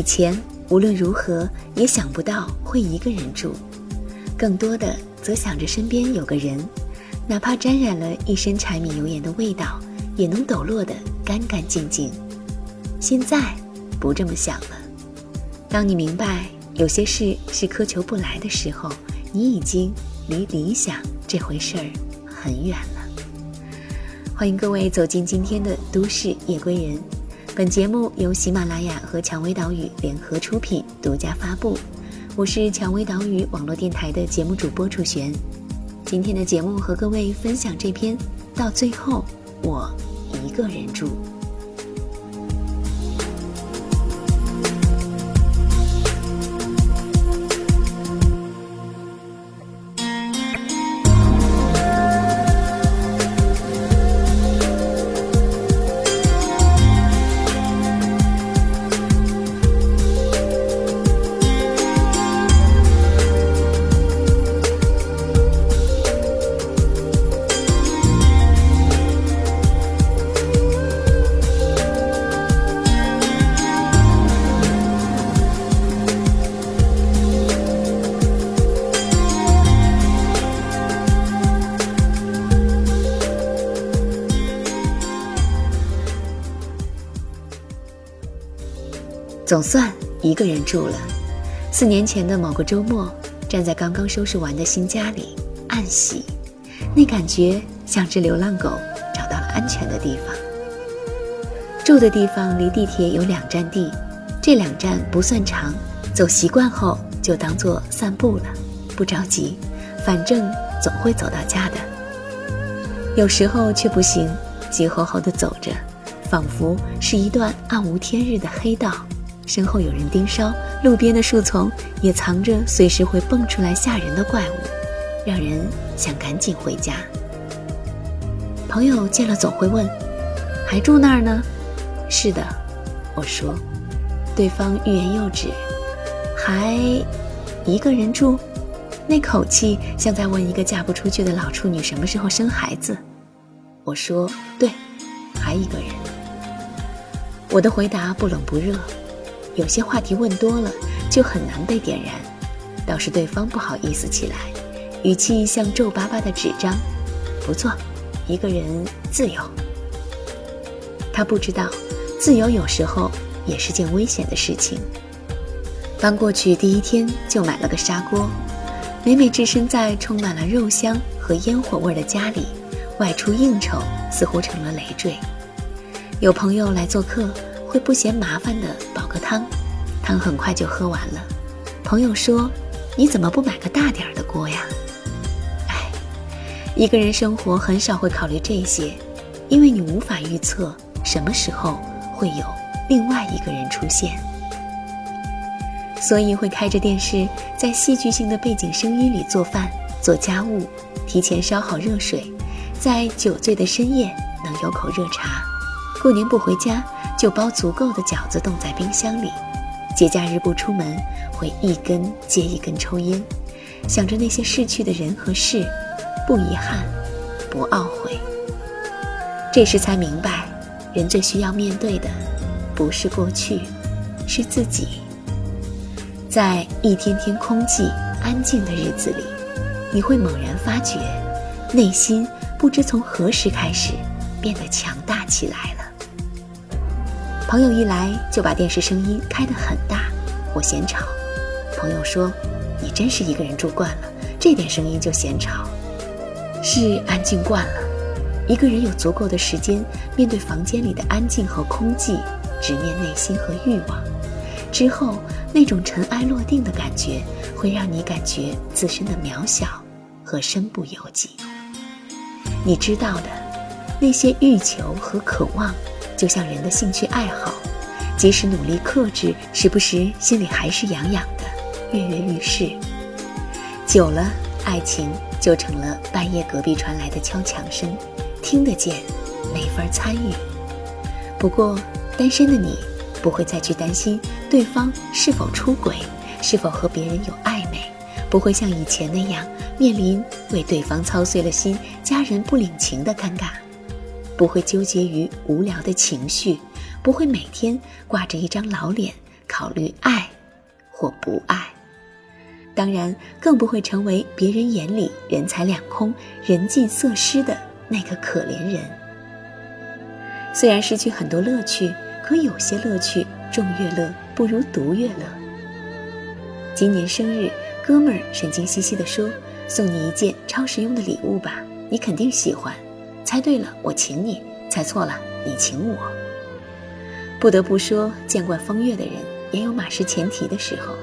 以前无论如何也想不到会一个人住，更多的则想着身边有个人，哪怕沾染了一身柴米油盐的味道，也能抖落得干干净净。现在不这么想了。当你明白有些事是苛求不来的时候，你已经离理想这回事儿很远了。欢迎各位走进今天的都市夜归人。本节目由喜马拉雅和蔷薇岛屿联合出品，独家发布。我是蔷薇岛屿网络电台的节目主播楚璇。今天的节目和各位分享这篇，到最后我一个人住。总算一个人住了。四年前的某个周末，站在刚刚收拾完的新家里，暗喜，那感觉像只流浪狗找到了安全的地方。住的地方离地铁有两站地，这两站不算长，走习惯后就当做散步了，不着急，反正总会走到家的。有时候却不行，急吼吼地走着，仿佛是一段暗无天日的黑道。身后有人盯梢，路边的树丛也藏着随时会蹦出来吓人的怪物，让人想赶紧回家。朋友见了总会问：“还住那儿呢？”“是的。”我说。对方欲言又止，“还一个人住？”那口气像在问一个嫁不出去的老处女什么时候生孩子。我说：“对，还一个人。”我的回答不冷不热。有些话题问多了，就很难被点燃。倒是对方不好意思起来，语气像皱巴巴的纸张。不错，一个人自由。他不知道，自由有时候也是件危险的事情。搬过去第一天就买了个砂锅，每每置身在充满了肉香和烟火味的家里，外出应酬似乎成了累赘。有朋友来做客。会不嫌麻烦的煲个汤，汤很快就喝完了。朋友说：“你怎么不买个大点儿的锅呀？”哎，一个人生活很少会考虑这些，因为你无法预测什么时候会有另外一个人出现，所以会开着电视，在戏剧性的背景声音里做饭、做家务，提前烧好热水，在酒醉的深夜能有口热茶。过年不回家。就包足够的饺子冻在冰箱里，节假日不出门，会一根接一根抽烟，想着那些逝去的人和事，不遗憾，不懊悔。这时才明白，人最需要面对的，不是过去，是自己。在一天天空寂安静的日子里，你会猛然发觉，内心不知从何时开始变得强大起来了。朋友一来就把电视声音开得很大，我嫌吵。朋友说：“你真是一个人住惯了，这点声音就嫌吵。”是安静惯了，一个人有足够的时间面对房间里的安静和空寂，直面内心和欲望，之后那种尘埃落定的感觉，会让你感觉自身的渺小和身不由己。你知道的，那些欲求和渴望。就像人的兴趣爱好，即使努力克制，时不时心里还是痒痒的，跃跃欲试。久了，爱情就成了半夜隔壁传来的敲墙声，听得见，没法参与。不过，单身的你不会再去担心对方是否出轨，是否和别人有暧昧，不会像以前那样面临为对方操碎了心、家人不领情的尴尬。不会纠结于无聊的情绪，不会每天挂着一张老脸考虑爱或不爱，当然更不会成为别人眼里人财两空、人尽色失的那个可怜人。虽然失去很多乐趣，可有些乐趣众乐乐不如独乐乐。今年生日，哥们儿神经兮兮地说：“送你一件超实用的礼物吧，你肯定喜欢。猜对了，我请你；猜错了，你请我。”不得不说，见惯风月的人也有马失前蹄的时候。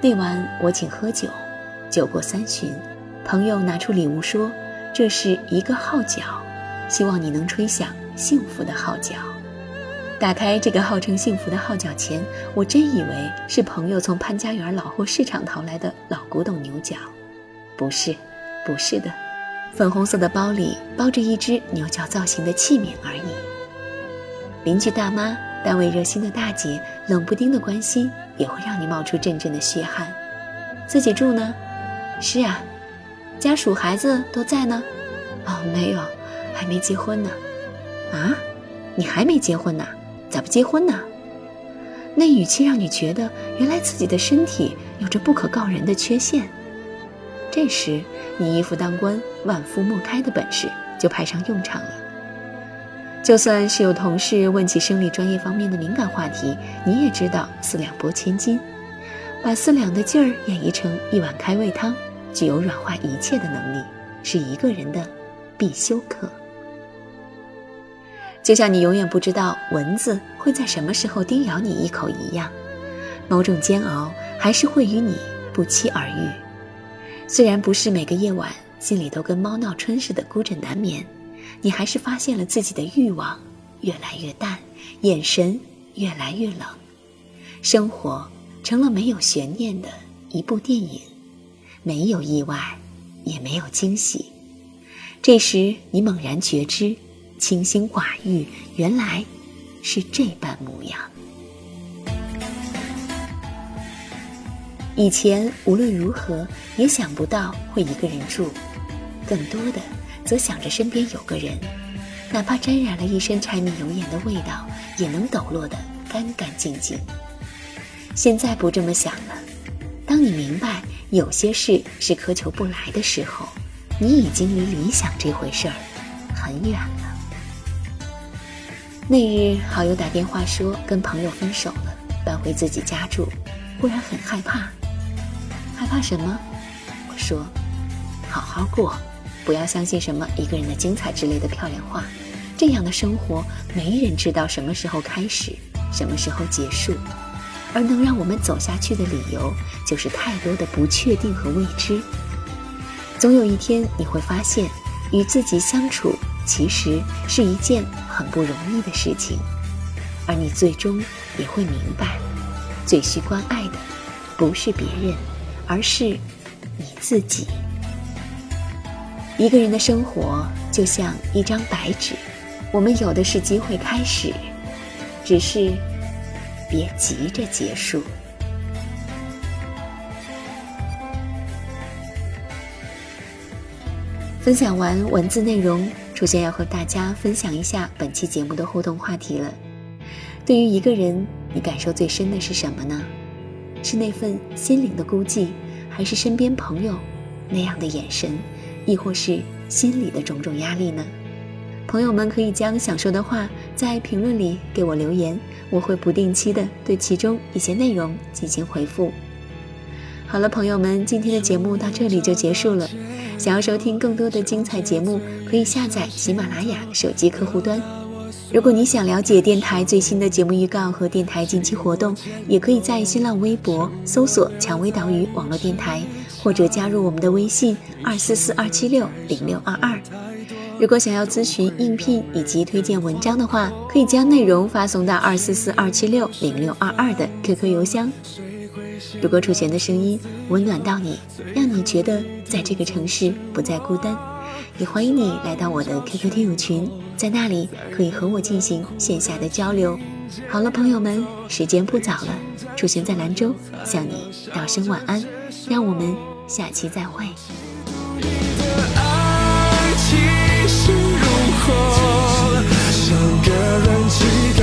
那晚我请喝酒，酒过三巡，朋友拿出礼物说：“这是一个号角，希望你能吹响幸福的号角。”打开这个号称幸福的号角前，我真以为是朋友从潘家园老货市场淘来的老古董牛角，不是，不是的，粉红色的包里包着一只牛角造型的器皿而已。邻居大妈、单位热心的大姐，冷不丁的关心也会让你冒出阵阵的血汗。自己住呢？是啊。家属孩子都在呢？哦，没有，还没结婚呢。啊？你还没结婚呢？咋不结婚呢？那语气让你觉得，原来自己的身体有着不可告人的缺陷。这时，你一夫当关、万夫莫开的本事就派上用场了。就算是有同事问起生理专业方面的敏感话题，你也知道四两拨千斤，把四两的劲儿演绎成一碗开胃汤，具有软化一切的能力，是一个人的必修课。就像你永远不知道蚊子会在什么时候叮咬你一口一样，某种煎熬还是会与你不期而遇。虽然不是每个夜晚心里都跟猫闹春似的孤枕难眠。你还是发现了自己的欲望越来越淡，眼神越来越冷，生活成了没有悬念的一部电影，没有意外，也没有惊喜。这时你猛然觉知，清心寡欲原来是这般模样。以前无论如何也想不到会一个人住，更多的。则想着身边有个人，哪怕沾染了一身柴米油盐的味道，也能抖落得干干净净。现在不这么想了。当你明白有些事是苛求不来的时候，你已经离理想这回事儿很远了。那日，好友打电话说跟朋友分手了，搬回自己家住，忽然很害怕。怕什么？我说，好好过。不要相信什么一个人的精彩之类的漂亮话，这样的生活没人知道什么时候开始，什么时候结束，而能让我们走下去的理由，就是太多的不确定和未知。总有一天你会发现，与自己相处其实是一件很不容易的事情，而你最终也会明白，最需关爱的不是别人，而是你自己。一个人的生活就像一张白纸，我们有的是机会开始，只是别急着结束。分享完文字内容，出现要和大家分享一下本期节目的互动话题了。对于一个人，你感受最深的是什么呢？是那份心灵的孤寂，还是身边朋友那样的眼神？亦或是心里的种种压力呢？朋友们可以将想说的话在评论里给我留言，我会不定期的对其中一些内容进行回复。好了，朋友们，今天的节目到这里就结束了。想要收听更多的精彩节目，可以下载喜马拉雅手机客户端。如果你想了解电台最新的节目预告和电台近期活动，也可以在新浪微博搜索“蔷薇岛屿网络电台”。或者加入我们的微信二四四二七六零六二二。如果想要咨询应聘以及推荐文章的话，可以将内容发送到二四四二七六零六二二的 QQ 邮箱。如果楚璇的声音温暖到你，让你觉得在这个城市不再孤单，也欢迎你来到我的 QQ 听友群，在那里可以和我进行线下的交流。好了，朋友们，时间不早了，楚璇在兰州向你道声晚安，让我们。下期再会你的爱其实如何像个人祈祷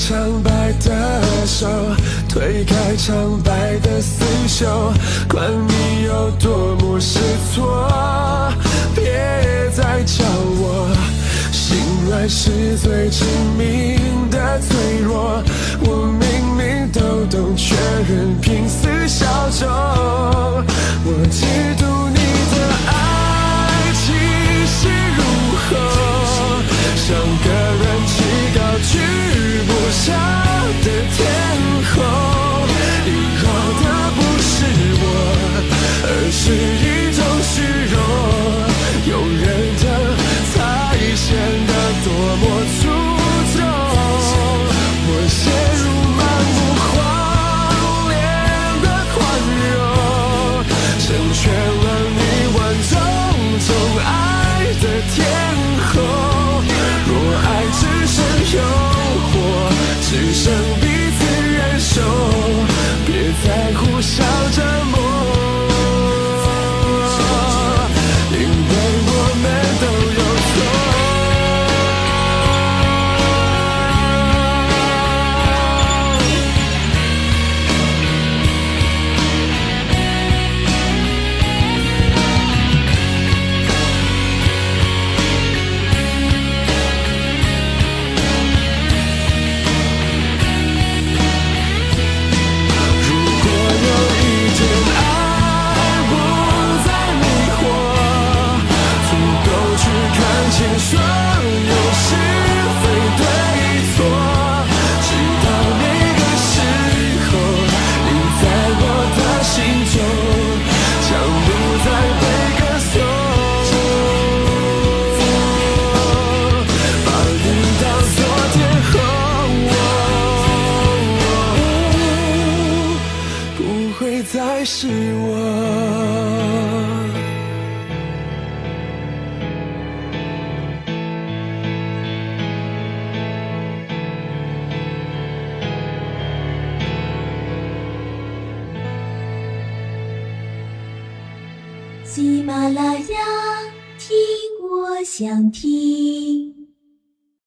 苍白的手推开苍白的丝守，管你有多么失措，别再叫我醒来是最致命的脆弱。我明明都懂，却仍拼死。再是我。